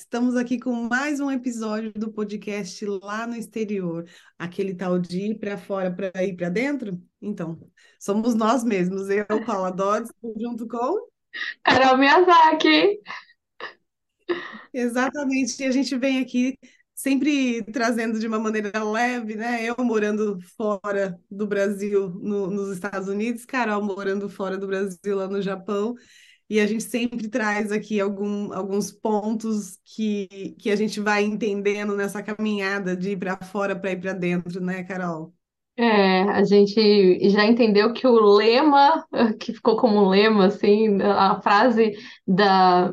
Estamos aqui com mais um episódio do podcast lá no exterior. Aquele tal de ir para fora para ir para dentro? Então, somos nós mesmos. Eu, Paula Dodds, junto com. Carol Miyazaki. Exatamente. E a gente vem aqui sempre trazendo de uma maneira leve, né? Eu morando fora do Brasil, no, nos Estados Unidos, Carol morando fora do Brasil, lá no Japão. E a gente sempre traz aqui algum, alguns pontos que, que a gente vai entendendo nessa caminhada de ir para fora para ir para dentro, né, Carol? É, a gente já entendeu que o lema, que ficou como lema, assim, a frase da,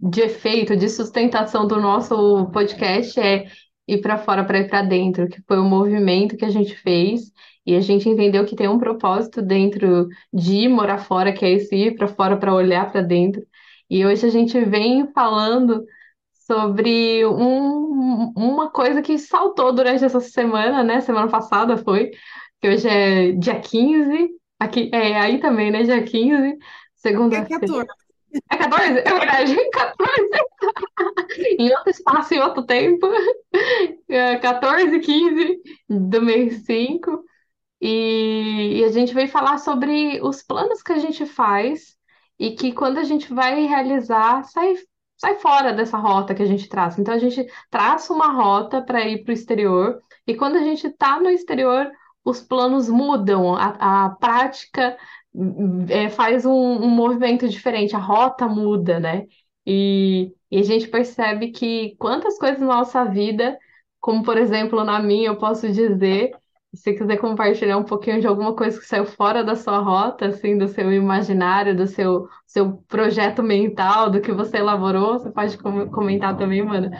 de efeito, de sustentação do nosso podcast é ir para fora para ir para dentro, que foi o movimento que a gente fez e a gente entendeu que tem um propósito dentro de ir morar fora, que é esse ir para fora para olhar para dentro. E hoje a gente vem falando sobre um, uma coisa que saltou durante essa semana, né? Semana passada foi, que hoje é dia 15, aqui é aí também, né? Dia 15, É segunda-feira. 14. É 14? É verdade, 14. Em outro espaço, em outro tempo. É 14, 15 do mês 5. E, e a gente veio falar sobre os planos que a gente faz e que quando a gente vai realizar, sai, sai fora dessa rota que a gente traça. Então a gente traça uma rota para ir para o exterior, e quando a gente está no exterior, os planos mudam, a, a prática é, faz um, um movimento diferente, a rota muda, né? E, e a gente percebe que quantas coisas na nossa vida, como por exemplo na minha, eu posso dizer, se você quiser compartilhar um pouquinho de alguma coisa que saiu fora da sua rota, assim, do seu imaginário, do seu, seu projeto mental, do que você elaborou, você pode com- comentar também, mano.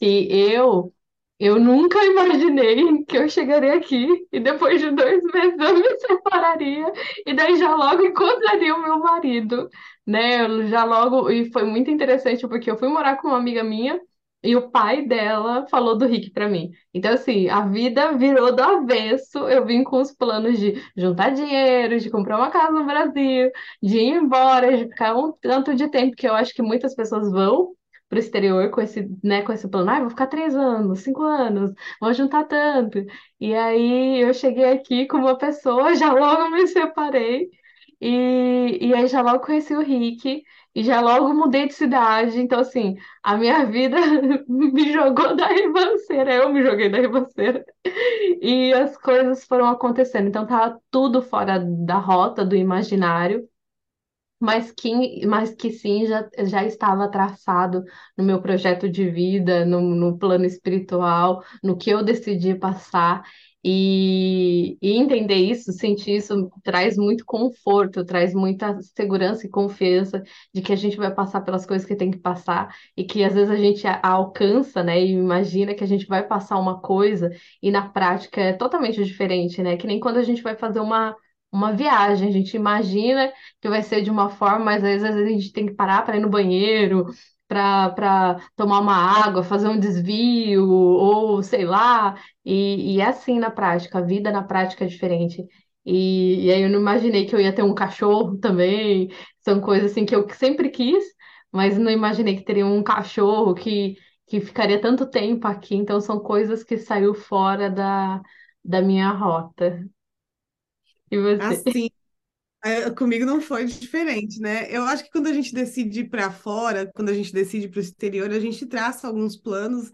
E eu eu nunca imaginei que eu chegaria aqui e depois de dois meses eu me separaria e daí já logo encontraria o meu marido, né? Eu já logo e foi muito interessante porque eu fui morar com uma amiga minha e o pai dela falou do Rick pra mim. Então assim, a vida virou do avesso. Eu vim com os planos de juntar dinheiro, de comprar uma casa no Brasil, de ir embora, de ficar um tanto de tempo que eu acho que muitas pessoas vão para o exterior com esse, né, com esse plano, ah, vou ficar três anos, cinco anos, vou juntar tanto. E aí eu cheguei aqui com uma pessoa, já logo me separei, e, e aí já logo conheci o Rick, e já logo mudei de cidade. Então, assim, a minha vida me jogou da ribanceira, eu me joguei da ribanceira. E as coisas foram acontecendo. Então, tava tudo fora da rota, do imaginário mas que, mas que sim, já, já estava traçado no meu projeto de vida, no, no plano espiritual, no que eu decidi passar. E, e entender isso, sentir isso, traz muito conforto, traz muita segurança e confiança de que a gente vai passar pelas coisas que tem que passar e que às vezes a gente a- alcança, né, e imagina que a gente vai passar uma coisa e na prática é totalmente diferente, né? Que nem quando a gente vai fazer uma, uma viagem, a gente imagina que vai ser de uma forma, mas às vezes a gente tem que parar para ir no banheiro, para tomar uma água, fazer um desvio, ou sei lá, e, e é assim na prática, a vida na prática é diferente. E, e aí eu não imaginei que eu ia ter um cachorro também, são coisas assim que eu sempre quis, mas não imaginei que teria um cachorro que, que ficaria tanto tempo aqui, então são coisas que saiu fora da, da minha rota. E você? Assim, é, comigo não foi diferente, né? Eu acho que quando a gente decide ir para fora, quando a gente decide para o exterior, a gente traça alguns planos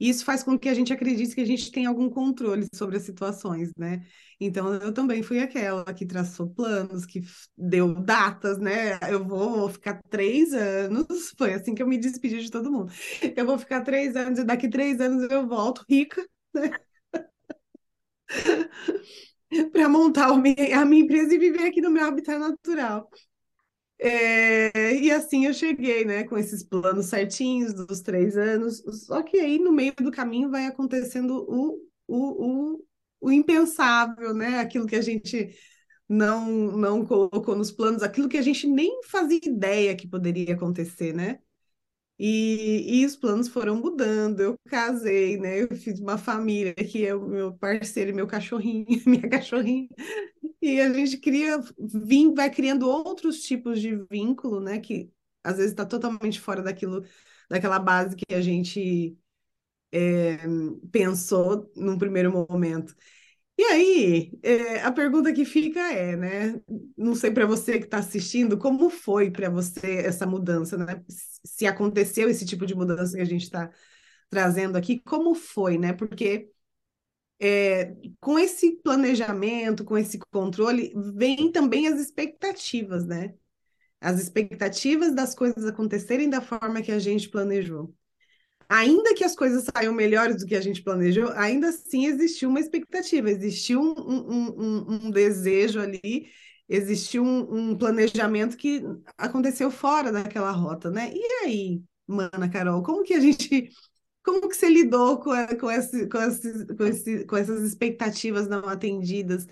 e isso faz com que a gente acredite que a gente tem algum controle sobre as situações, né? Então, eu também fui aquela que traçou planos, que deu datas, né? Eu vou ficar três anos, foi assim que eu me despedi de todo mundo. Eu vou ficar três anos e daqui três anos eu volto rica, né? Para montar a minha empresa e viver aqui no meu habitat natural. É, e assim eu cheguei, né, com esses planos certinhos dos três anos. Só que aí no meio do caminho vai acontecendo o, o, o, o impensável, né? Aquilo que a gente não, não colocou nos planos, aquilo que a gente nem fazia ideia que poderia acontecer, né? E, e os planos foram mudando. Eu casei, né? Eu fiz uma família que é o meu parceiro, e meu cachorrinho, minha cachorrinha. E a gente cria, vim, vai criando outros tipos de vínculo, né? Que às vezes está totalmente fora daquilo, daquela base que a gente é, pensou num primeiro momento. E aí, é, a pergunta que fica é, né? Não sei para você que está assistindo, como foi para você essa mudança, né? Se aconteceu esse tipo de mudança que a gente está trazendo aqui, como foi, né? Porque é, com esse planejamento, com esse controle, vem também as expectativas, né? As expectativas das coisas acontecerem da forma que a gente planejou ainda que as coisas saiam melhores do que a gente planejou, ainda assim existiu uma expectativa, existiu um, um, um, um desejo ali, existiu um, planejamento que aconteceu fora daquela rota, né? E aí, mana Carol, como que a gente. Como que você lidou com, com, esse, com, esse, com, esse, com essas expectativas não atendidas?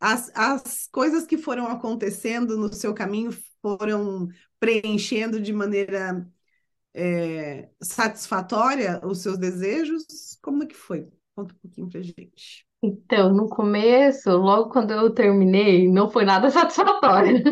As, as coisas que foram acontecendo no seu caminho foram preenchendo de maneira é, satisfatória os seus desejos? Como é que foi? Conta um pouquinho pra gente. Então, no começo, logo quando eu terminei, não foi nada satisfatório.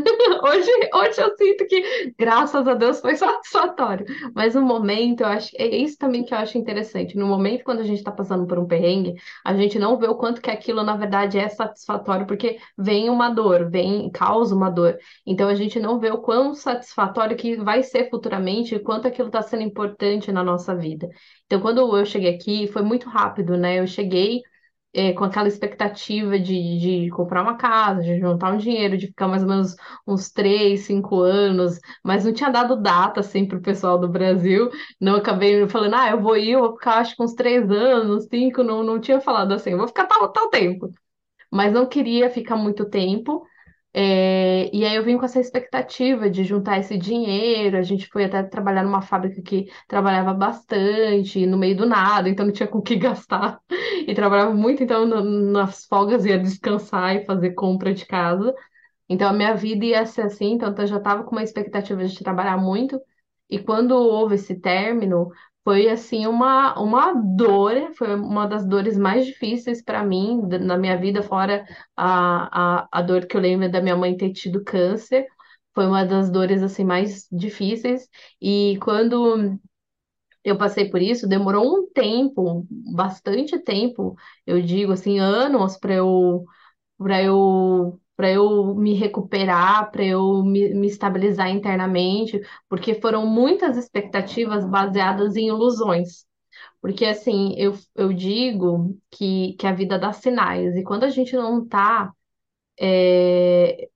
Hoje, hoje eu sinto que, graças a Deus, foi satisfatório. Mas no momento, eu acho, é isso também que eu acho interessante. No momento, quando a gente está passando por um perrengue, a gente não vê o quanto que aquilo, na verdade, é satisfatório, porque vem uma dor, vem, causa uma dor. Então, a gente não vê o quão satisfatório que vai ser futuramente, e quanto aquilo está sendo importante na nossa vida. Então, quando eu cheguei aqui, foi muito rápido, né? Eu cheguei é, com aquela expectativa de, de comprar uma casa, de juntar um dinheiro, de ficar mais ou menos uns três, cinco anos, mas não tinha dado data assim para o pessoal do Brasil. Não acabei falando, ah, eu vou ir, eu vou ficar acho que uns três anos, cinco, não, não tinha falado assim, vou ficar tal, tal tempo. Mas não queria ficar muito tempo. É, e aí eu vim com essa expectativa de juntar esse dinheiro. A gente foi até trabalhar numa fábrica que trabalhava bastante, no meio do nada, então não tinha com o que gastar. E trabalhava muito, então no, nas folgas ia descansar e fazer compra de casa. Então a minha vida ia ser assim, então eu já estava com uma expectativa de trabalhar muito. E quando houve esse término, foi assim uma, uma dor, foi uma das dores mais difíceis para mim na minha vida, fora a, a, a dor que eu lembro da minha mãe ter tido câncer, foi uma das dores assim mais difíceis. E quando eu passei por isso, demorou um tempo, bastante tempo, eu digo assim, anos para eu para eu para eu me recuperar, para eu me, me, estabilizar internamente, porque foram muitas expectativas baseadas em ilusões. Porque, assim, eu, eu digo que, que a vida dá sinais, e quando a gente não está é,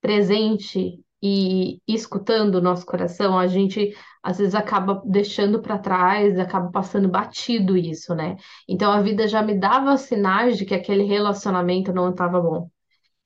presente e escutando o nosso coração, a gente às vezes acaba deixando para trás, acaba passando batido isso, né? Então a vida já me dava sinais de que aquele relacionamento não estava bom.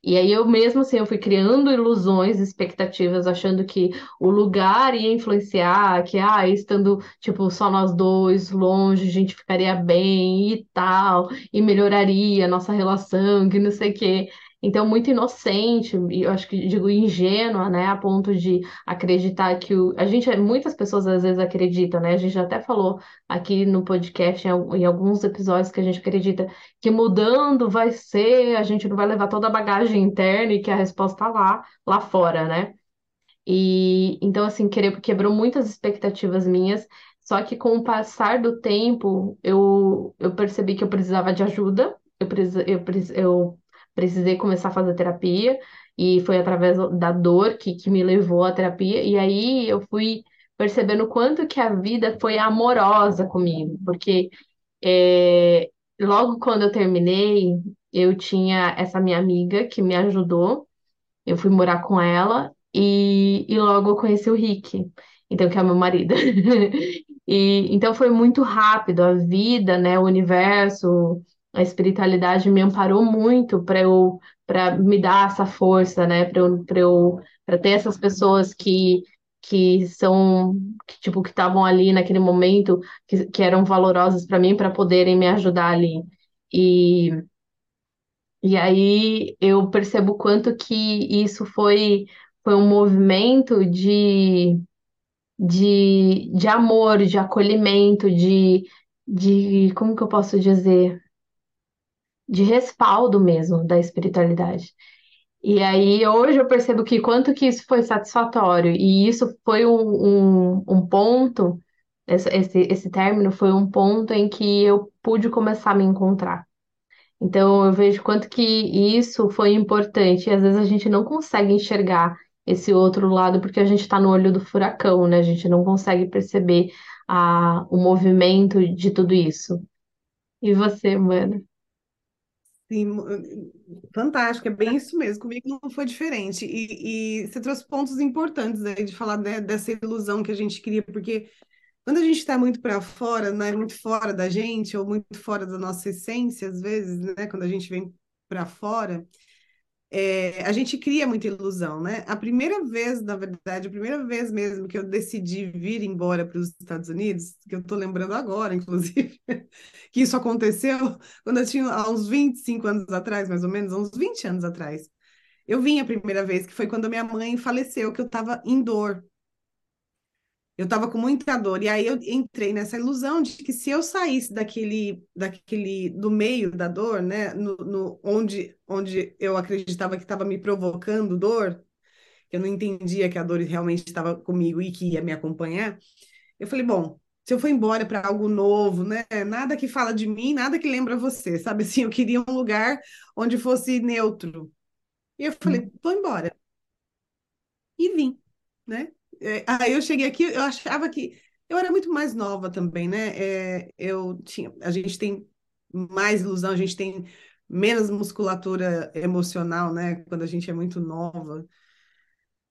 E aí eu mesmo assim, eu fui criando ilusões, expectativas, achando que o lugar ia influenciar, que ah, estando tipo só nós dois, longe, a gente ficaria bem e tal, e melhoraria a nossa relação, que não sei o quê. Então, muito inocente, e eu acho que digo ingênua, né, a ponto de acreditar que o... a gente, muitas pessoas às vezes acreditam, né? A gente até falou aqui no podcast, em alguns episódios, que a gente acredita que mudando vai ser, a gente não vai levar toda a bagagem interna e que a resposta está lá, lá fora, né? E então, assim, quebrou muitas expectativas minhas. Só que com o passar do tempo, eu, eu percebi que eu precisava de ajuda, eu, eu, eu precisei começar a fazer terapia, e foi através da dor que, que me levou à terapia, e aí eu fui percebendo quanto que a vida foi amorosa comigo, porque é, logo quando eu terminei, eu tinha essa minha amiga que me ajudou, eu fui morar com ela, e, e logo eu conheci o Rick, então que é meu marido. E então foi muito rápido a vida, né, o universo, a espiritualidade me amparou muito para eu para me dar essa força, né, para eu para eu para ter essas pessoas que que são que, tipo que estavam ali naquele momento que, que eram valorosas para mim para poderem me ajudar ali. E e aí eu percebo quanto que isso foi foi um movimento de de, de amor, de acolhimento, de, de como que eu posso dizer? De respaldo mesmo da espiritualidade. E aí hoje eu percebo que quanto que isso foi satisfatório, e isso foi um, um, um ponto Esse, esse, término foi um ponto em que eu pude começar a me encontrar. Então, eu vejo quanto que isso foi importante. E às vezes a gente não consegue enxergar esse outro lado porque a gente está no olho do furacão, né? A gente não consegue perceber a, o movimento de tudo isso. E você, mano? Sim, fantástico, é bem isso mesmo. Comigo não foi diferente. E, e você trouxe pontos importantes aí de falar de- dessa ilusão que a gente cria, porque quando a gente está muito para fora, né, muito fora da gente, ou muito fora da nossa essência, às vezes, né, quando a gente vem para fora. É, a gente cria muita ilusão, né? A primeira vez, na verdade, a primeira vez mesmo que eu decidi vir embora para os Estados Unidos, que eu estou lembrando agora, inclusive, que isso aconteceu quando eu tinha uns 25 anos atrás, mais ou menos, uns 20 anos atrás. Eu vim a primeira vez, que foi quando a minha mãe faleceu, que eu estava em dor. Eu estava com muita dor. E aí eu entrei nessa ilusão de que se eu saísse daquele, daquele do meio da dor, né, no, no onde, onde eu acreditava que estava me provocando dor, eu não entendia que a dor realmente estava comigo e que ia me acompanhar. Eu falei, bom, se eu for embora para algo novo, né, nada que fala de mim, nada que lembra você, sabe assim, eu queria um lugar onde fosse neutro. E eu falei, vou embora. E vim, né? É, aí eu cheguei aqui, eu achava que eu era muito mais nova também, né? É, eu tinha, a gente tem mais ilusão, a gente tem menos musculatura emocional, né? Quando a gente é muito nova.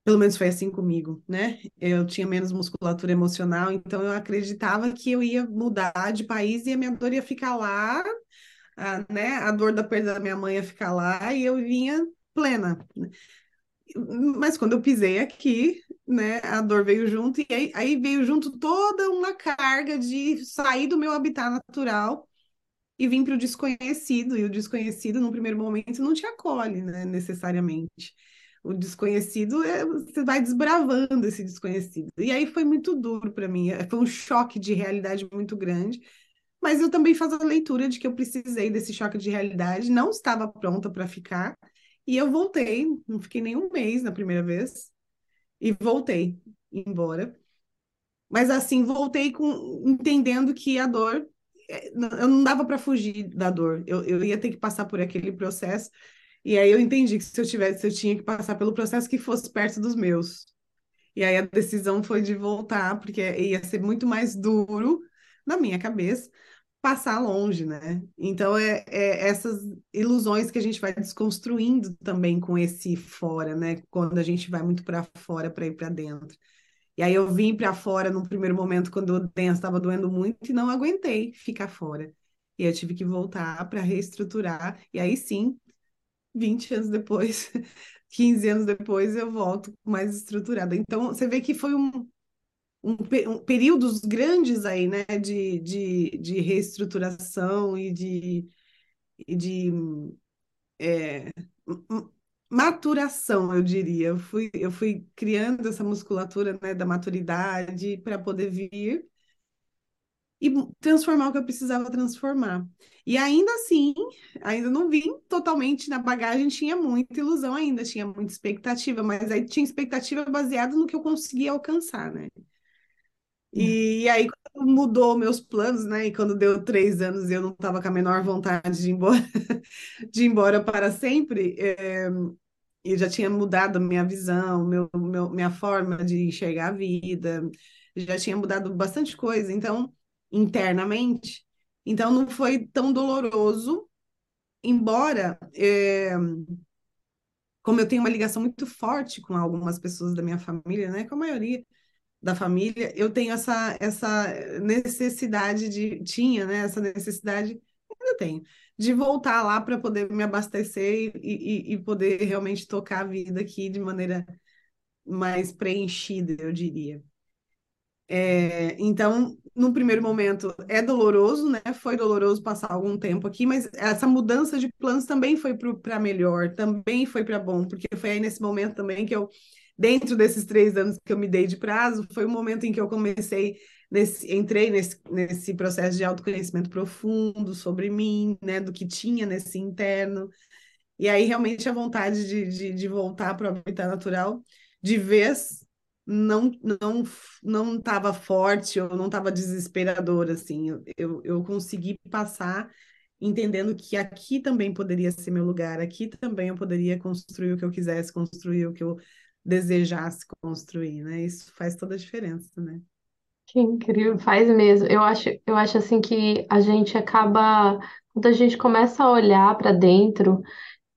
Pelo menos foi assim comigo, né? Eu tinha menos musculatura emocional, então eu acreditava que eu ia mudar de país e a minha dor ia ficar lá, a, né? A dor da perda da minha mãe ia ficar lá e eu vinha plena. Mas quando eu pisei aqui, né, a dor veio junto, e aí, aí veio junto toda uma carga de sair do meu habitat natural e vir para o desconhecido, e o desconhecido, no primeiro momento, não te acolhe, né, necessariamente. O desconhecido, é, você vai desbravando esse desconhecido. E aí foi muito duro para mim, é, foi um choque de realidade muito grande, mas eu também faço a leitura de que eu precisei desse choque de realidade, não estava pronta para ficar, e eu voltei, não fiquei nem um mês na primeira vez, e voltei embora. Mas assim, voltei com entendendo que a dor, é, eu não dava para fugir da dor, eu, eu ia ter que passar por aquele processo, e aí eu entendi que se eu tivesse, se eu tinha que passar pelo processo que fosse perto dos meus. E aí a decisão foi de voltar, porque ia ser muito mais duro na minha cabeça passar longe, né? Então é, é, essas ilusões que a gente vai desconstruindo também com esse fora, né? Quando a gente vai muito para fora para ir para dentro. E aí eu vim para fora num primeiro momento quando o dentro estava doendo muito e não aguentei ficar fora. E eu tive que voltar para reestruturar. E aí sim, 20 anos depois, 15 anos depois, eu volto mais estruturada. Então você vê que foi um, um, um, períodos grandes aí, né, de, de, de reestruturação e de, e de é, maturação, eu diria. Eu fui, eu fui criando essa musculatura, né, da maturidade para poder vir e transformar o que eu precisava transformar. E ainda assim, ainda não vim totalmente na bagagem, tinha muita ilusão ainda, tinha muita expectativa, mas aí tinha expectativa baseada no que eu conseguia alcançar, né? E, aí, quando mudou meus planos, né? E quando deu três anos e eu não estava com a menor vontade de ir embora, de ir embora para sempre, é, e já tinha mudado minha visão, meu, meu, minha forma de enxergar a vida, já tinha mudado bastante coisa, então, internamente. Então, não foi tão doloroso, embora, é, como eu tenho uma ligação muito forte com algumas pessoas da minha família, né? Com a maioria da família, eu tenho essa, essa necessidade de, tinha, né, essa necessidade, ainda tenho, de voltar lá para poder me abastecer e, e, e, poder realmente tocar a vida aqui de maneira mais preenchida, eu diria. É, então, no primeiro momento, é doloroso, né? Foi doloroso passar algum tempo aqui, mas essa mudança de planos também foi para melhor, também foi para bom, porque foi aí nesse momento também que eu dentro desses três anos que eu me dei de prazo, foi o momento em que eu comecei, nesse, entrei nesse, nesse processo de autoconhecimento profundo sobre mim, né, do que tinha nesse interno. E aí, realmente, a vontade de, de, de voltar para o habitat natural, de vez, não não não estava forte ou não estava desesperador assim. Eu, eu, eu consegui passar entendendo que aqui também poderia ser meu lugar, aqui também eu poderia construir o que eu quisesse construir, o que eu desejasse construir, né? Isso faz toda a diferença, né? Que incrível, faz mesmo. Eu acho, eu acho assim que a gente acaba, quando a gente começa a olhar para dentro,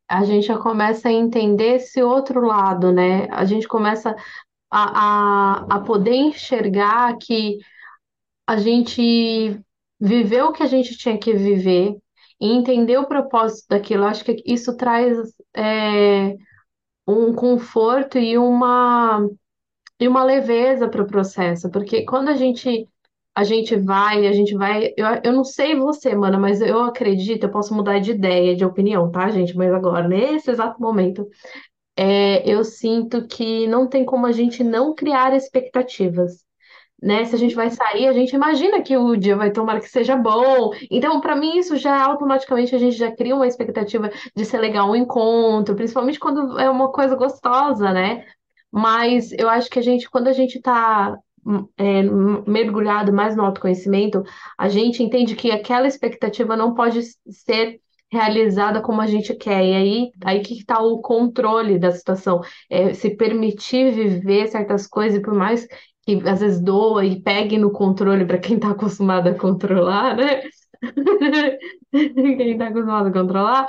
a gente já começa a entender esse outro lado, né? A gente começa a, a, a poder enxergar que a gente viveu o que a gente tinha que viver e entender o propósito daquilo. Eu acho que isso traz é, um conforto e uma, e uma leveza para o processo, porque quando a gente a gente vai, a gente vai. Eu, eu não sei você, mana, mas eu acredito, eu posso mudar de ideia, de opinião, tá, gente? Mas agora, nesse exato momento, é, eu sinto que não tem como a gente não criar expectativas. Né? Se a gente vai sair, a gente imagina que o dia vai tomar que seja bom. Então, para mim, isso já automaticamente a gente já cria uma expectativa de ser legal um encontro, principalmente quando é uma coisa gostosa, né? Mas eu acho que a gente, quando a gente está é, mergulhado mais no autoconhecimento, a gente entende que aquela expectativa não pode ser realizada como a gente quer. E aí, aí que está o controle da situação. É, se permitir viver certas coisas, por mais que às vezes doa e pegue no controle para quem está acostumado a controlar, né? quem está acostumado a controlar,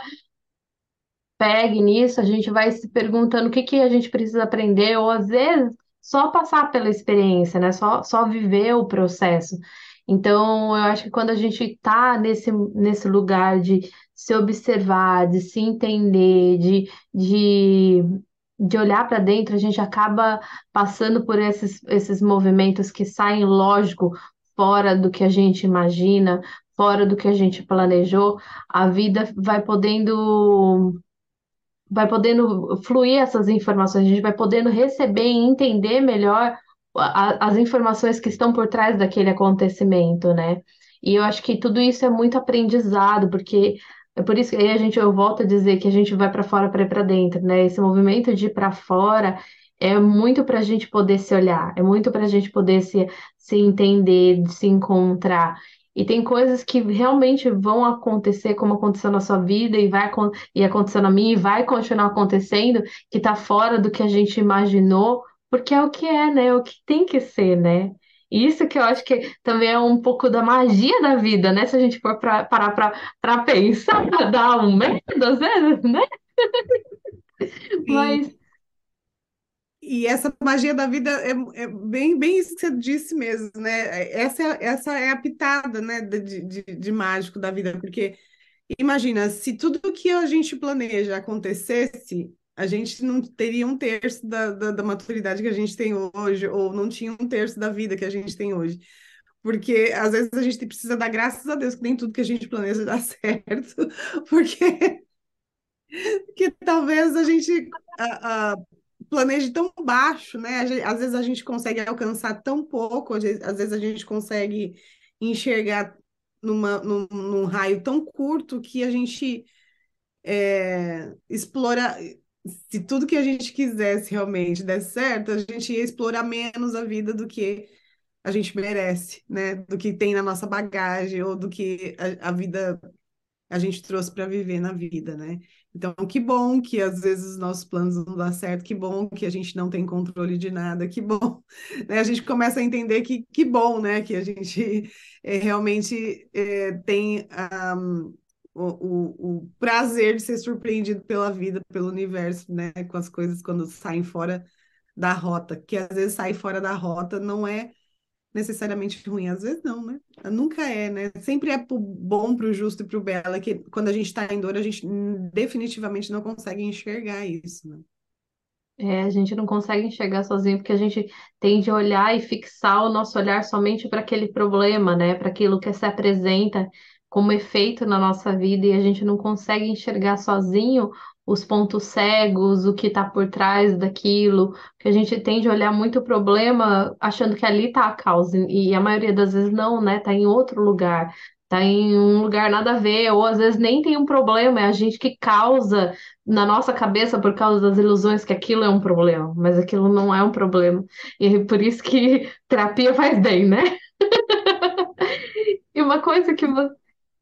pegue nisso, a gente vai se perguntando o que que a gente precisa aprender, ou às vezes só passar pela experiência, né? Só, só viver o processo. Então, eu acho que quando a gente está nesse, nesse lugar de se observar, de se entender, de, de, de olhar para dentro, a gente acaba passando por esses, esses movimentos que saem, lógico, fora do que a gente imagina, fora do que a gente planejou, a vida vai podendo vai podendo fluir essas informações, a gente vai podendo receber e entender melhor as informações que estão por trás daquele acontecimento, né? E eu acho que tudo isso é muito aprendizado, porque é por isso que aí a gente eu volto a dizer que a gente vai para fora para ir para dentro, né? Esse movimento de ir para fora é muito para a gente poder se olhar, é muito para a gente poder se, se entender, se encontrar. E tem coisas que realmente vão acontecer, como aconteceu na sua vida, e vai e aconteceu na minha, e vai continuar acontecendo, que está fora do que a gente imaginou, porque é o que é, né? É o que tem que ser, né? Isso que eu acho que também é um pouco da magia da vida, né? Se a gente for pra, parar para pensar, dá um medo às vezes, né? Mas e essa magia da vida é, é, bem, bem isso que você disse mesmo, né? Essa é, essa é a pitada, né, de, de, de mágico da vida, porque imagina, se tudo que a gente planeja acontecesse, a gente não teria um terço da, da, da maturidade que a gente tem hoje, ou não tinha um terço da vida que a gente tem hoje. Porque às vezes a gente precisa dar graças a Deus que nem tudo que a gente planeja dá certo, porque que talvez a gente planeje tão baixo, né? Às vezes a gente consegue alcançar tão pouco, às vezes a gente consegue enxergar numa, num, num raio tão curto que a gente é, explora. Se tudo que a gente quisesse realmente der certo, a gente ia explorar menos a vida do que a gente merece, né? Do que tem na nossa bagagem ou do que a, a vida a gente trouxe para viver na vida, né? Então, que bom que às vezes os nossos planos não dão certo, que bom que a gente não tem controle de nada, que bom. Né? A gente começa a entender que que bom, né? Que a gente é, realmente é, tem um, o, o, prazer de ser surpreendido pela vida, pelo universo, né? Com as coisas quando saem fora da rota, que às vezes sair fora da rota não é necessariamente ruim, às vezes não, né? Nunca é, né? Sempre é pro bom, pro justo e pro belo, que quando a gente está em dor, a gente definitivamente não consegue enxergar isso, né? É, a gente não consegue enxergar sozinho porque a gente tende a olhar e fixar o nosso olhar somente para aquele problema, né? Para aquilo que se apresenta como efeito na nossa vida e a gente não consegue enxergar sozinho os pontos cegos, o que está por trás daquilo, que a gente tende a olhar muito o problema achando que ali está a causa, e a maioria das vezes não, né? Está em outro lugar. tá em um lugar nada a ver, ou às vezes nem tem um problema, é a gente que causa na nossa cabeça por causa das ilusões que aquilo é um problema, mas aquilo não é um problema. E é por isso que terapia faz bem, né? E uma coisa que, vo-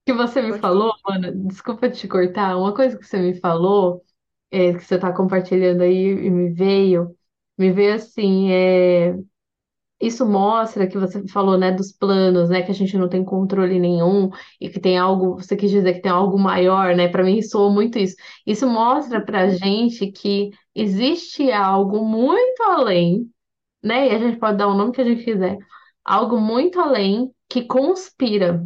que você me falou, Ana, desculpa te cortar, uma coisa que você me falou, é, que você está compartilhando aí e me veio, me veio assim, é. Isso mostra que você falou, né, dos planos, né, que a gente não tem controle nenhum e que tem algo, você quis dizer que tem algo maior, né? Para mim soou muito isso. Isso mostra pra gente que existe algo muito além, né? E a gente pode dar o nome que a gente quiser, algo muito além que conspira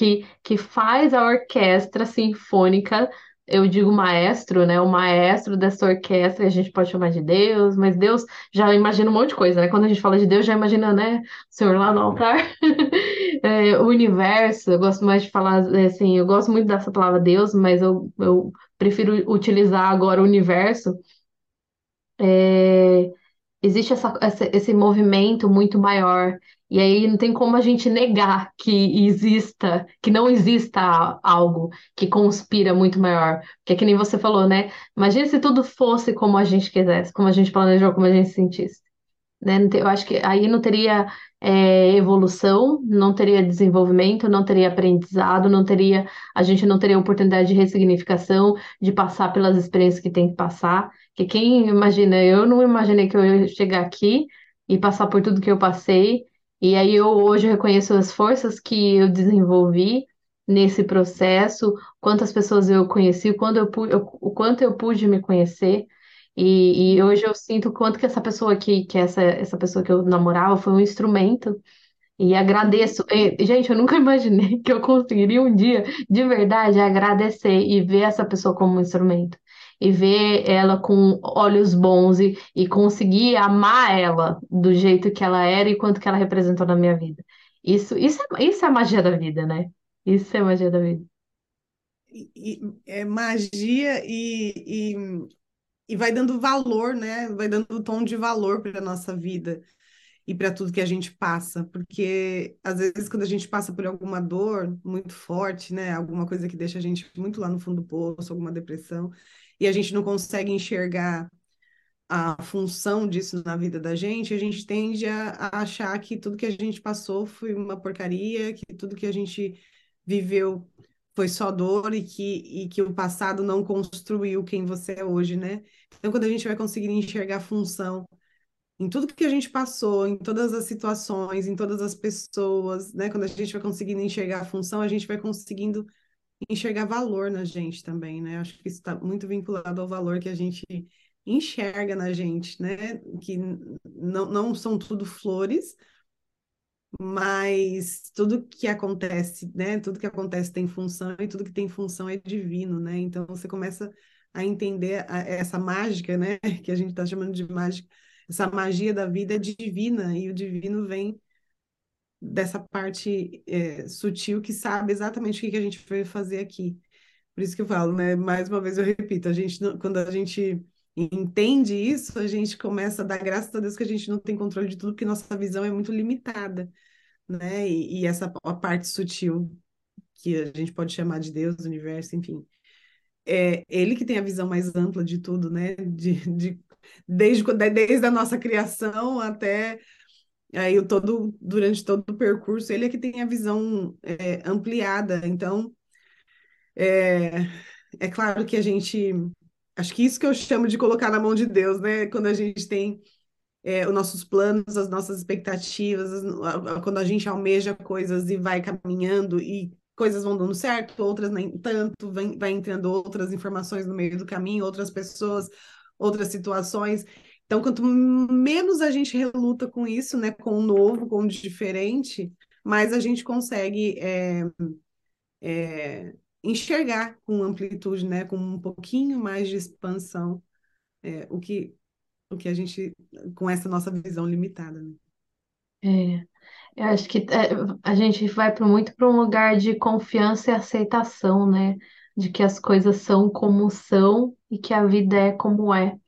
que, que faz a orquestra sinfônica, eu digo maestro, né? O maestro dessa orquestra, a gente pode chamar de Deus, mas Deus já imagina um monte de coisa, né? Quando a gente fala de Deus, já imagina, né? O Senhor lá no altar. É, o universo, eu gosto mais de falar, é, assim, eu gosto muito dessa palavra Deus, mas eu, eu prefiro utilizar agora o universo. É, existe essa, essa- esse movimento muito maior. E aí não tem como a gente negar que exista, que não exista algo que conspira muito maior. Porque é que nem você falou, né? Imagina se tudo fosse como a gente quisesse, como a gente planejou, como a gente sentisse né? Eu acho que aí não teria é, evolução, não teria desenvolvimento, não teria aprendizado, não teria, a gente não teria oportunidade de ressignificação, de passar pelas experiências que tem que passar. Que quem imagina, eu não imaginei que eu ia chegar aqui e passar por tudo que eu passei, e aí eu hoje reconheço as forças que eu desenvolvi nesse processo, quantas pessoas eu conheci, quando eu, pu- eu- o quanto eu pude me conhecer. E, e hoje eu sinto quanto que essa pessoa aqui, que essa, essa pessoa que eu namorava, foi um instrumento. E agradeço. E, gente, eu nunca imaginei que eu conseguiria um dia, de verdade, agradecer e ver essa pessoa como um instrumento. E ver ela com olhos bons e, e conseguir amar ela do jeito que ela era e quanto que ela representou na minha vida. Isso, isso, é, isso é a magia da vida, né? Isso é a magia da vida. E, e- é magia e, e, e vai dando valor, né? Vai dando tom de valor para a nossa vida e para tudo que a gente passa, porque às vezes quando a gente passa por alguma dor muito forte, né? Alguma coisa que deixa a gente muito lá no fundo do poço, alguma depressão, e a gente não consegue enxergar a função disso na vida da gente, a gente tende a, a achar que tudo que a gente passou foi uma porcaria, que tudo que a gente viveu foi só dor e que, e que o passado não construiu quem você é hoje, né? Então, quando a gente vai conseguir enxergar a função em tudo que a gente passou, em todas as situações, em todas as pessoas, né? Quando a gente vai conseguindo enxergar a função, a gente vai conseguindo enxergar valor na gente também, né? Acho que isso está muito vinculado ao valor que a gente enxerga na gente, né? Que não, não são tudo flores, mas tudo que acontece, né? Tudo que acontece tem função e tudo que tem função é divino, né? Então você começa a entender a, essa mágica, né? Que a gente está chamando de mágica. Essa magia da vida é divina e o divino vem dessa parte é, sutil que sabe exatamente o que, que a gente veio fazer aqui. Por isso que eu falo, né? Mais uma vez eu repito, a gente quando a gente entende isso, a gente começa a dar graças a Deus que a gente não tem controle de tudo, porque nossa visão é muito limitada, né? E, e essa a parte sutil que a gente pode chamar de Deus, universo, enfim, é ele que tem a visão mais ampla de tudo, né? De, de desde desde a nossa criação até aí o todo durante todo o percurso, ele é que tem a visão é, ampliada. Então É, é claro que a gente. Acho que isso que eu chamo de colocar na mão de Deus, né? Quando a gente tem é, os nossos planos, as nossas expectativas, quando a gente almeja coisas e vai caminhando e coisas vão dando certo, outras nem tanto, vem, vai entrando outras informações no meio do caminho, outras pessoas, outras situações. Então, quanto menos a gente reluta com isso, né? Com o novo, com o diferente, mais a gente consegue. é, é, enxergar com amplitude, né, com um pouquinho mais de expansão, é, o que o que a gente com essa nossa visão limitada, né? É. Eu acho que é, a gente vai muito para um lugar de confiança e aceitação, né? De que as coisas são como são e que a vida é como é.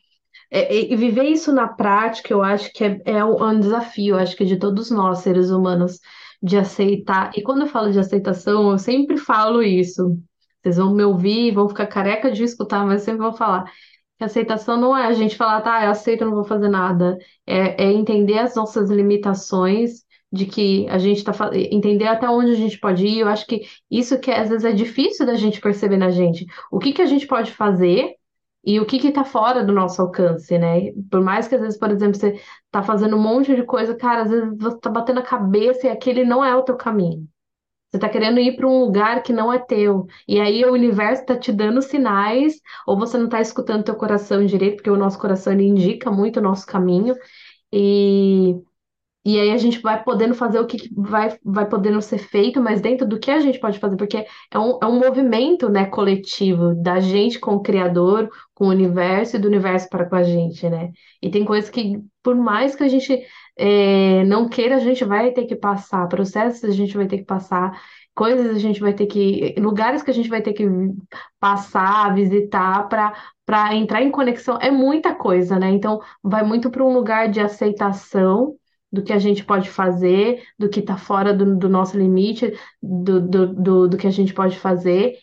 É, e viver isso na prática, eu acho que é, é um é desafio, acho que de todos nós, seres humanos, de aceitar. E quando eu falo de aceitação, eu sempre falo isso. Vocês vão me ouvir, vão ficar careca de escutar, mas sempre vou falar. Que aceitação não é a gente falar, tá, eu aceito, eu não vou fazer nada. É, é entender as nossas limitações, de que a gente tá fa- entender até onde a gente pode ir. Eu acho que isso que às vezes é difícil da gente perceber na gente. O que que a gente pode fazer e o que que tá fora do nosso alcance, né? Por mais que às vezes, por exemplo, você tá fazendo um monte de coisa, cara, às vezes você tá batendo a cabeça e aquele não é o teu caminho. Você tá querendo ir para um lugar que não é teu. E aí o universo tá te dando sinais, ou você não tá escutando teu coração direito, porque o nosso coração ele indica muito o nosso caminho. E e aí a gente vai podendo fazer o que vai, vai podendo ser feito, mas dentro do que a gente pode fazer, porque é um, é um movimento, né, coletivo, da gente com o Criador, com o universo e do universo para com a gente, né? E tem coisas que, por mais que a gente é, não queira, a gente vai ter que passar, processos a gente vai ter que passar, coisas a gente vai ter que, lugares que a gente vai ter que passar, visitar para para entrar em conexão. É muita coisa, né? Então, vai muito para um lugar de aceitação do que a gente pode fazer, do que está fora do, do nosso limite, do, do, do, do que a gente pode fazer,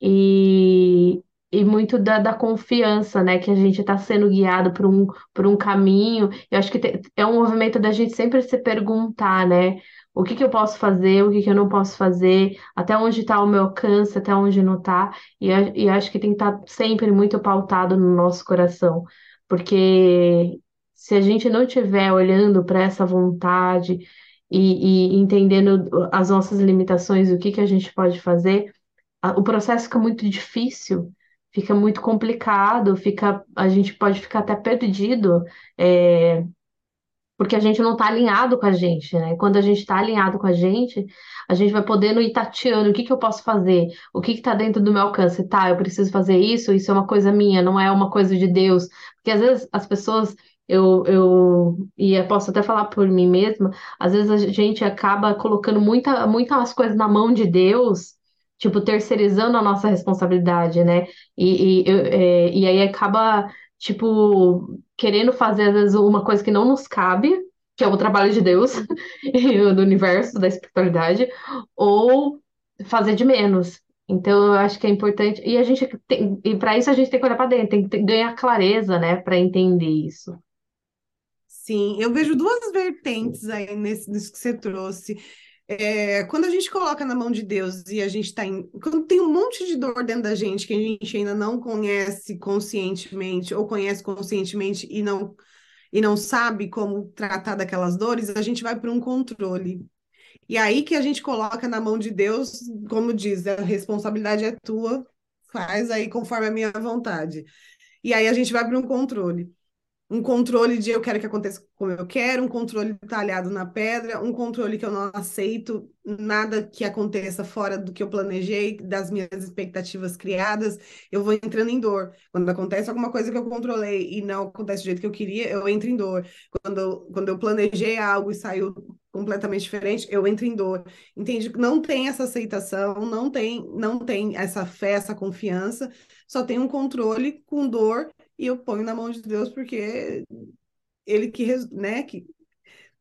e, e muito da, da confiança, né, que a gente está sendo guiado por um, por um caminho. Eu acho que te- é um movimento da gente sempre se perguntar, né, o que que eu posso fazer, o que que eu não posso fazer, até onde está o meu alcance, até onde não está, e, e acho que tem que estar sempre muito pautado no nosso coração. Porque se a gente não estiver olhando para essa vontade e, e entendendo as nossas limitações, o que que a gente pode fazer, a- o processo fica muito difícil, fica muito complicado, fica, a gente pode ficar até perdido, é, porque a gente não está alinhado com a gente, né? Quando a gente está alinhado com a gente, a gente vai podendo ir tateando o que que eu posso fazer, o que que está dentro do meu alcance, tá? Eu preciso fazer isso, isso é uma coisa minha, não é uma coisa de Deus. Porque às vezes as pessoas, eu, eu, e eu posso até falar por mim mesma, às vezes a gente acaba colocando muita, muitas coisas na mão de Deus. Tipo, terceirizando a nossa responsabilidade, né? E, e, eu- é, e aí acaba, tipo, querendo fazer, às vezes, uma coisa que não nos cabe, que é o trabalho de Deus, do universo, da espiritualidade, ou fazer de menos. Então, eu acho que é importante. E a gente tem, e para isso a gente tem que olhar para dentro, tem que ganhar clareza, né, para entender isso. Sim, eu vejo duas vertentes aí nesse, nisso que você trouxe. É, quando a gente coloca na mão de Deus e a gente está em. Quando tem um monte de dor dentro da gente que a gente ainda não conhece conscientemente, ou conhece conscientemente e não, e não sabe como tratar daquelas dores, a gente vai para um controle. E aí que a gente coloca na mão de Deus, como diz, a responsabilidade é tua, faz aí conforme a minha vontade. E aí a gente vai para um controle um controle de eu quero que aconteça como eu quero, um controle talhado na pedra, um controle que eu não aceito nada que aconteça fora do que eu planejei, das minhas expectativas criadas, eu vou entrando em dor. Quando acontece alguma coisa que eu controlei e não acontece do jeito que eu queria, eu entro em dor. Quando quando eu planejei algo e saiu completamente diferente, eu entro em dor. Entende? Não tem essa aceitação, não tem, não tem essa fé, essa confiança, só tem um controle com dor e eu ponho na mão de Deus porque ele que, né, que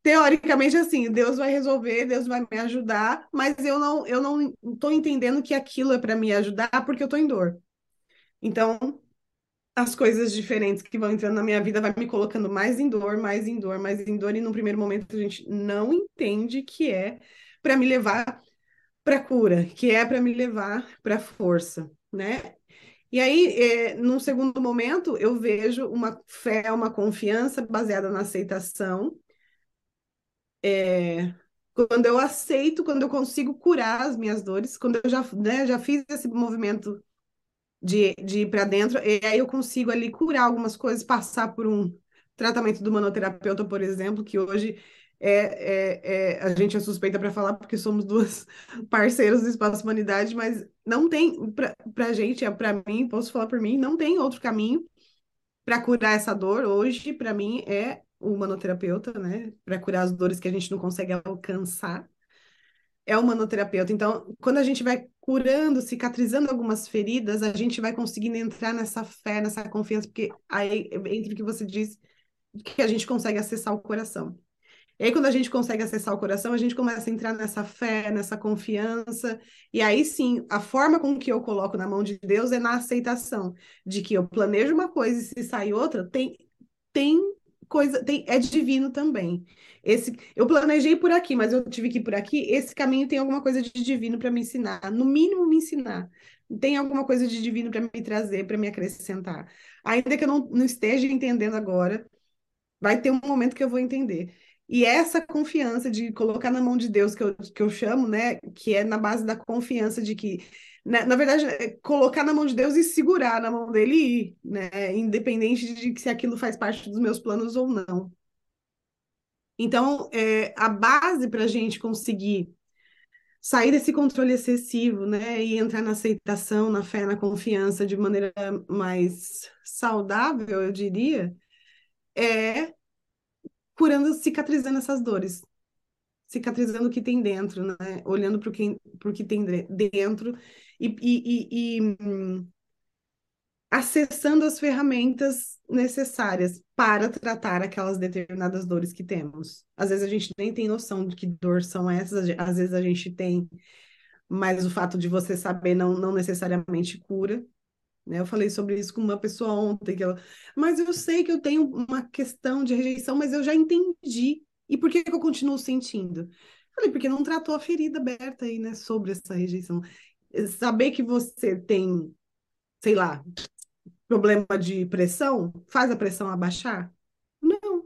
teoricamente assim, Deus vai resolver, Deus vai me ajudar, mas eu não eu não estou entendendo que aquilo é para me ajudar porque eu estou em dor. Então, as coisas diferentes que vão entrando na minha vida vai me colocando mais em dor, mais em dor, mais em dor e no primeiro momento a gente não entende que é para me levar para cura, que é para me levar para força, né? E aí, é, num segundo momento, eu vejo uma fé, uma confiança baseada na aceitação. É, quando eu aceito, quando eu consigo curar as minhas dores, quando eu já, né, já fiz esse movimento de, de ir para dentro, e aí eu consigo ali curar algumas coisas, passar por um tratamento do manoterapeuta, por exemplo, que hoje é, é, é- a gente é suspeita para falar porque somos duas parceiras do Espaço Humanidade, mas não tem, para a gente, é para mim, posso falar por mim, não tem outro caminho para curar essa dor hoje, para mim, é o manoterapeuta, né? Para curar as dores que a gente não consegue alcançar é o manoterapeuta. Então, quando a gente vai curando, cicatrizando algumas feridas, a gente vai conseguindo entrar nessa fé, nessa confiança, porque aí, entre o que você disse, que a gente consegue acessar o coração. E aí, quando a gente consegue acessar o coração, a gente começa a entrar nessa fé, nessa confiança. E aí sim, a forma com que eu coloco na mão de Deus é na aceitação de que eu planejo uma coisa e se sai outra, tem, tem coisa, tem, é divino também. Esse, eu planejei por aqui, mas eu tive que ir por aqui. Esse caminho tem alguma coisa de divino para me ensinar, no mínimo me ensinar. Tem alguma coisa de divino para me trazer, para me acrescentar. Ainda que eu não, não esteja entendendo agora, vai ter um momento que eu vou entender. E essa confiança de colocar na mão de Deus, que eu, que eu chamo, né, que é na base da confiança de que, na, na verdade, é colocar na mão de Deus e segurar na mão dele e ir, né, independente de se aquilo faz parte dos meus planos ou não. Então, é, a base para a gente conseguir sair desse controle excessivo, né, e entrar na aceitação, na fé, na confiança de maneira mais saudável, eu diria, é curando, cicatrizando essas dores, cicatrizando o que tem dentro, né, olhando para o que, que tem dentro e, e, e, e hum, acessando as ferramentas necessárias para tratar aquelas determinadas dores que temos. Às vezes a gente nem tem noção de que dor são essas, às vezes a gente tem, mas o fato de você saber não, não necessariamente cura. Né? Eu falei sobre isso com uma pessoa ontem, que ela, mas eu sei que eu tenho uma questão de rejeição, mas eu já entendi. E por que, que eu continuo sentindo? Falei, porque não tratou a ferida aberta aí, né, sobre essa rejeição. Saber que você tem, sei lá, problema de pressão faz a pressão abaixar? Não.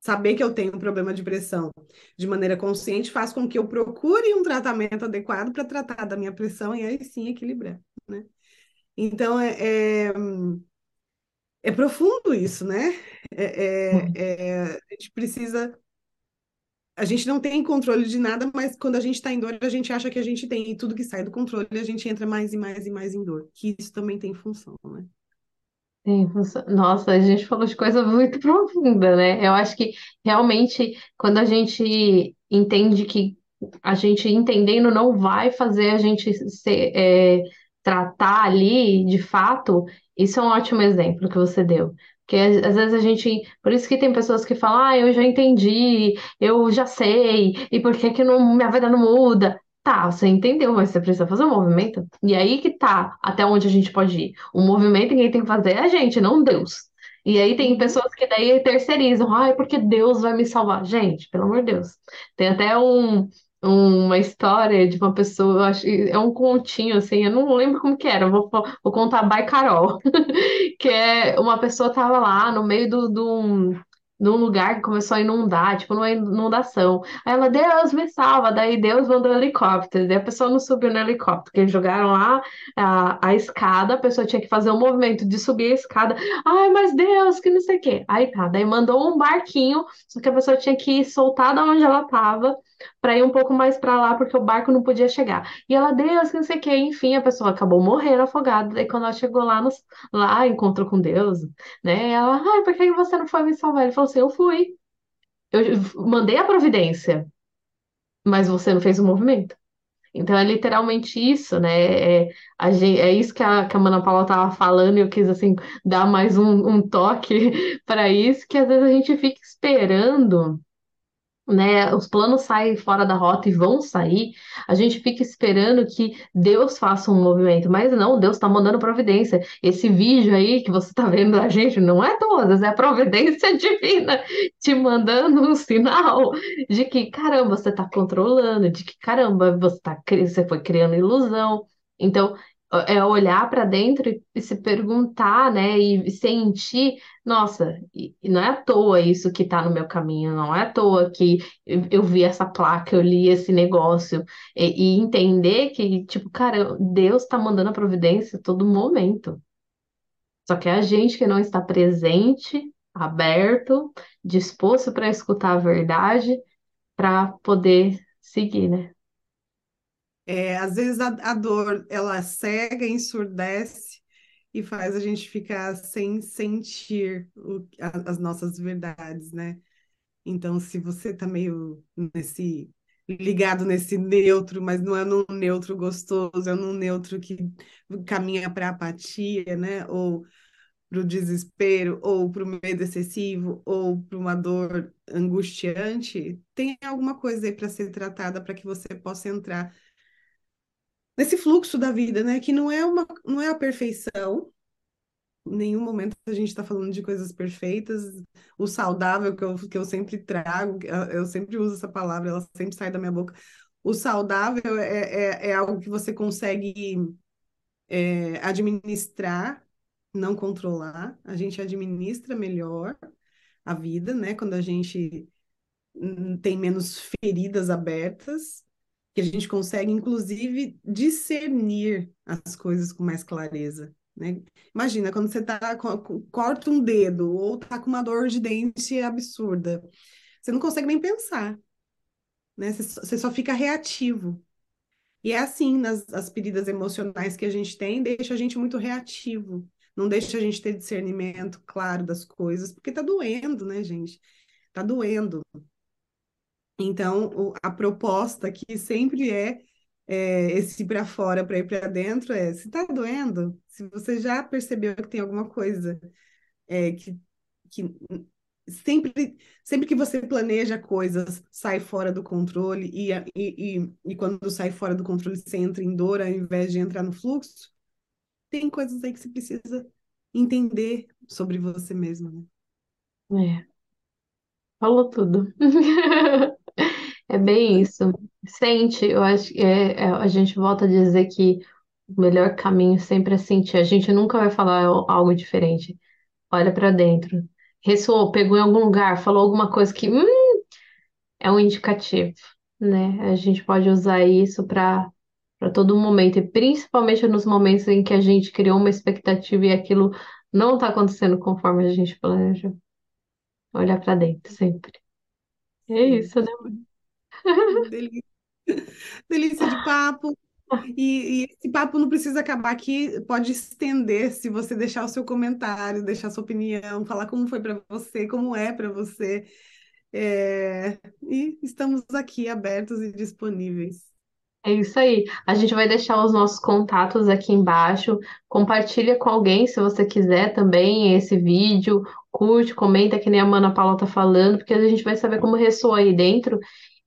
Saber que eu tenho um problema de pressão de maneira consciente faz com que eu procure um tratamento adequado para tratar da minha pressão e aí sim equilibrar, né? Então, é, é, é profundo isso, né? É, é, é, a gente precisa. A gente não tem controle de nada, mas quando a gente está em dor, a gente acha que a gente tem, e tudo que sai do controle, a gente entra mais e mais e mais em dor, que isso também tem função, né? Tem função. Nossa, a gente falou de coisa muito profunda, né? Eu acho que realmente, quando a gente entende que a gente entendendo não vai fazer a gente ser. É, tratar ali, de fato, isso é um ótimo exemplo que você deu. Porque às vezes a gente. Por isso que tem pessoas que falam, ah, eu já entendi, eu já sei, e por que que não, minha vida não muda? Tá, você entendeu, mas você precisa fazer um movimento. E aí que tá até onde a gente pode ir. O movimento quem tem que fazer é a gente, não Deus. E aí tem uhum. pessoas que daí terceirizam, ai, porque Deus vai me salvar. Gente, pelo amor de Deus. Tem até um, uma história de uma pessoa, acho, é um continho, assim, eu não lembro como que era, vou, vou contar by Carol, que é uma pessoa tava lá no meio do, do, num lugar que começou a inundar, tipo numa inundação. Aí ela, Deus me salva. Daí Deus mandou um helicóptero. Daí a pessoa não subiu no helicóptero, porque eles jogaram lá a, a escada, a pessoa tinha que fazer um movimento de subir a escada. Ai, mas Deus, que não sei o quê. Aí tá, daí mandou um barquinho, só que a pessoa tinha que soltar da onde ela tava para ir um pouco mais para lá, porque o barco não podia chegar. E ela, Deus, que não sei o quê. Enfim, a pessoa acabou morrendo afogada. Daí quando ela chegou lá, lá encontrou com Deus, né? Ela, ai, por que você não foi me salvar? Ele falou assim, eu fui. Eu mandei a providência, mas você não fez o movimento. Então é literalmente isso, né? É, a gente, é isso que a, que a Mana Paula estava falando, e eu quis assim dar mais um, um toque para isso, que às vezes a gente fica esperando né, os planos saem fora da rota e vão sair, a gente fica esperando que Deus faça um movimento, mas não, Deus está mandando providência. Esse vídeo aí que você está vendo da gente não é todas, é providência divina te mandando um sinal de que, caramba, você está controlando, de que, caramba, você, tá, você foi criando ilusão. Então, é olhar para dentro e, se perguntar, né, e sentir, nossa, não é à toa isso que está no meu caminho, não é à toa que eu vi essa placa, eu li esse negócio, e, e entender que, tipo, cara, Deus está mandando a providência a todo momento. Só que é a gente que não está presente, aberto, disposto para escutar a verdade, para poder seguir, né? É, às vezes a, a dor ela cega, ensurdece e faz a gente ficar sem sentir o, as nossas verdades, né? Então, se você tá meio nesse ligado nesse neutro, mas não é num neutro gostoso, é num neutro que caminha para apatia, né? Ou para o desespero, ou para o medo excessivo, ou para uma dor angustiante, tem alguma coisa aí para ser tratada para que você possa entrar nesse fluxo da vida, né? Que não é uma, não é a perfeição. Em nenhum momento a gente está falando de coisas perfeitas. O saudável que eu, que eu sempre trago, eu sempre uso essa palavra, ela sempre sai da minha boca. O saudável é, é, é algo que você consegue é, administrar, não controlar. A gente administra melhor a vida, né? Quando a gente hum, tem menos feridas abertas que a gente consegue, inclusive, discernir as coisas com mais clareza. Né? Imagina, quando você tá, corta um dedo ou tá com uma dor de dente absurda, você não consegue nem pensar, né? Você, você só fica reativo. E é assim, nas as feridas emocionais que a gente tem, deixa a gente muito reativo, não deixa a gente ter discernimento claro das coisas, porque tá doendo, né, gente? Tá doendo. Então, o, a proposta que sempre é, é esse para fora para ir para dentro é: se está doendo, se você já percebeu que tem alguma coisa é, que, que sempre, sempre que você planeja coisas, sai fora do controle, e, e, e, e quando sai fora do controle, você entra em dor ao invés de entrar no fluxo, tem coisas aí que você precisa entender sobre você mesmo, né? É. Falou tudo. É bem isso. Sente, eu acho que é, é, a gente volta a dizer que o melhor caminho sempre é sentir. A gente nunca vai falar algo diferente. Olha para dentro. Ressoou, pegou em algum lugar, falou alguma coisa que hum, é um indicativo, né? A gente pode usar isso para para todo momento, e principalmente nos momentos em que a gente criou uma expectativa e aquilo não está acontecendo conforme a gente planeja. Olhar para dentro sempre. É isso, né? Delícia. Delícia de papo. E, e, esse papo não precisa acabar aqui, pode estender se você deixar o seu comentário, deixar sua opinião, falar como foi para você, como é para você. É... E estamos aqui abertos e disponíveis. É isso aí. A gente vai deixar os nossos contatos aqui embaixo. Compartilha com alguém se você quiser também esse vídeo. Curte, comenta que nem a Mana Paula tá falando, porque a gente vai saber como ressoa aí dentro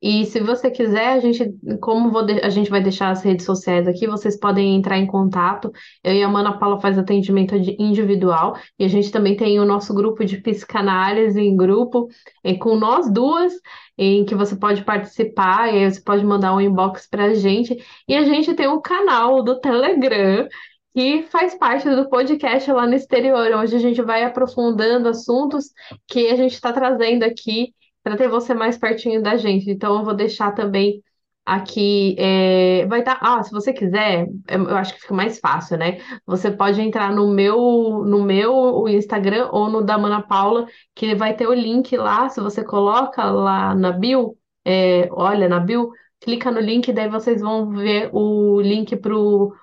e se você quiser, a gente, como vou a gente vai deixar as redes sociais aqui, vocês podem entrar em contato. Eu e a Mana Paula faz atendimento individual e a gente também tem o nosso grupo de psicanálise em grupo, é, com nós duas, em que você pode participar e aí você pode mandar um inbox para a gente. E a gente tem um canal do Telegram que faz parte do podcast lá no exterior, onde a gente vai aprofundando assuntos que a gente está trazendo aqui para ter você mais pertinho da gente. Então, eu vou deixar também aqui. É, vai estar. Tá, ah, se você quiser, é, eu acho que fica mais fácil, né? Você pode entrar no meu, no meu Instagram ou no da Mana Paula, que vai ter o link lá. Se você coloca lá na bio, é, olha na bio, clica no link, daí vocês vão ver o link pro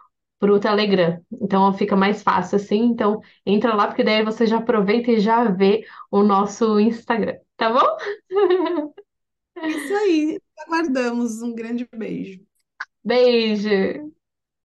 pro Telegram. Então fica mais fácil assim. Então entra lá, porque daí você já aproveita e já vê o nosso Instagram. Tá bom? Isso aí. Aguardamos. Um grande beijo. Beijo.